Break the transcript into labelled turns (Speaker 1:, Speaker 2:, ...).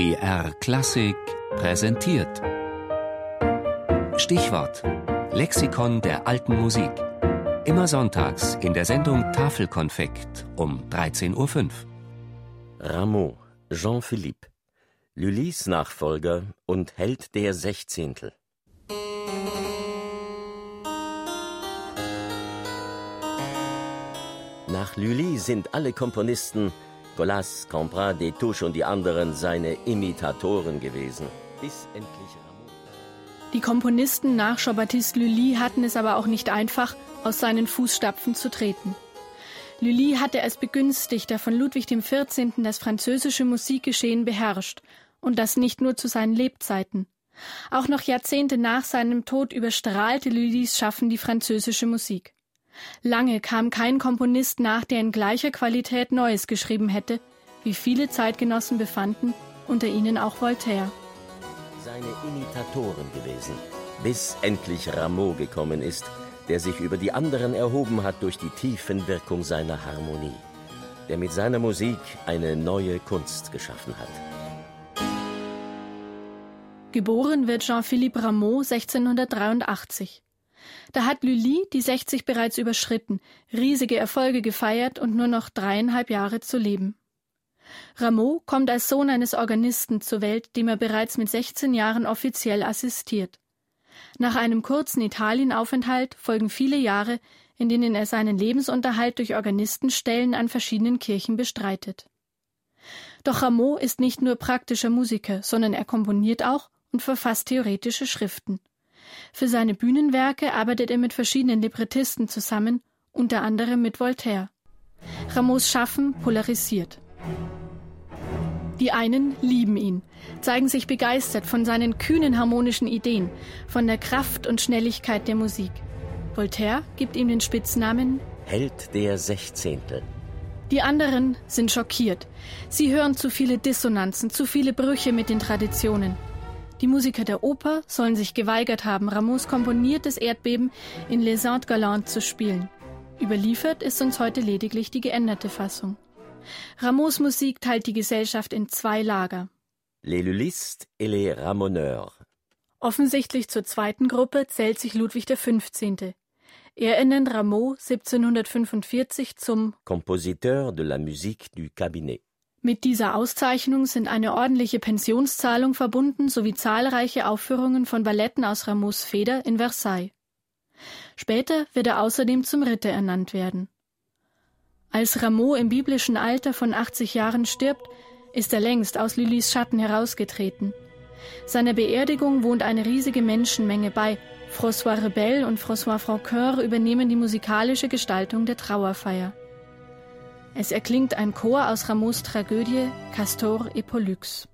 Speaker 1: BR Klassik präsentiert. Stichwort: Lexikon der alten Musik. Immer sonntags in der Sendung Tafelkonfekt um 13.05 Uhr.
Speaker 2: Rameau, Jean-Philippe. Lullys Nachfolger und Held der Sechzehntel. Nach Lully sind alle Komponisten, Colas, Campra, Destouches und die anderen, seine Imitatoren gewesen. Bis endlich.
Speaker 3: Die Komponisten nach Jean-Baptiste Lully hatten es aber auch nicht einfach, aus seinen Fußstapfen zu treten. Lully hatte als Begünstigter von Ludwig XIV. das französische Musikgeschehen beherrscht, und das nicht nur zu seinen Lebzeiten. Auch noch Jahrzehnte nach seinem Tod überstrahlte Lullys Schaffen die französische Musik. Lange kam kein Komponist nach, der in gleicher Qualität Neues geschrieben hätte, wie viele Zeitgenossen befanden, unter ihnen auch Voltaire.
Speaker 2: Seine Imitatoren gewesen, bis endlich Rameau gekommen ist, der sich über die anderen erhoben hat durch die Tiefenwirkung seiner Harmonie, der mit seiner Musik eine neue Kunst geschaffen hat.
Speaker 3: Geboren wird Jean-Philippe Rameau 1683. Da hat Lully die 60 bereits überschritten, riesige Erfolge gefeiert und nur noch dreieinhalb Jahre zu leben. Rameau kommt als Sohn eines Organisten zur Welt, dem er bereits mit 16 Jahren offiziell assistiert. Nach einem kurzen Italienaufenthalt folgen viele Jahre, in denen er seinen Lebensunterhalt durch Organistenstellen an verschiedenen Kirchen bestreitet. Doch Rameau ist nicht nur praktischer Musiker, sondern er komponiert auch und verfasst theoretische Schriften. Für seine Bühnenwerke arbeitet er mit verschiedenen Librettisten zusammen, unter anderem mit Voltaire. Rameaus Schaffen polarisiert. Die einen lieben ihn, zeigen sich begeistert von seinen kühnen harmonischen Ideen, von der Kraft und Schnelligkeit der Musik. Voltaire gibt ihm den Spitznamen
Speaker 2: Held der Sechzehntel.
Speaker 3: Die anderen sind schockiert. Sie hören zu viele Dissonanzen, zu viele Brüche mit den Traditionen. Die Musiker der Oper sollen sich geweigert haben, Rameaus komponiertes Erdbeben in Les Saintes Galantes zu spielen. Überliefert ist uns heute lediglich die geänderte Fassung. Rameaus Musik teilt die Gesellschaft in zwei Lager.
Speaker 2: Les Lullistes et les Ramoneurs.
Speaker 3: Offensichtlich zur zweiten Gruppe zählt sich Ludwig XV. Er ernennt Rameau 1745 zum
Speaker 2: Compositeur de la musique du cabinet.
Speaker 3: Mit dieser Auszeichnung sind eine ordentliche Pensionszahlung verbunden sowie zahlreiche Aufführungen von Balletten aus Rameaus Feder in Versailles. Später wird er außerdem zum Ritter ernannt werden. Als Rameau im biblischen Alter von 80 Jahren stirbt, ist er längst aus Lillys Schatten herausgetreten. Seiner Beerdigung wohnt eine riesige Menschenmenge bei. François Rebel und François Francoeur übernehmen die musikalische Gestaltung der Trauerfeier. Es erklingt ein Chor aus Rameaus Tragödie Castor et Pollux.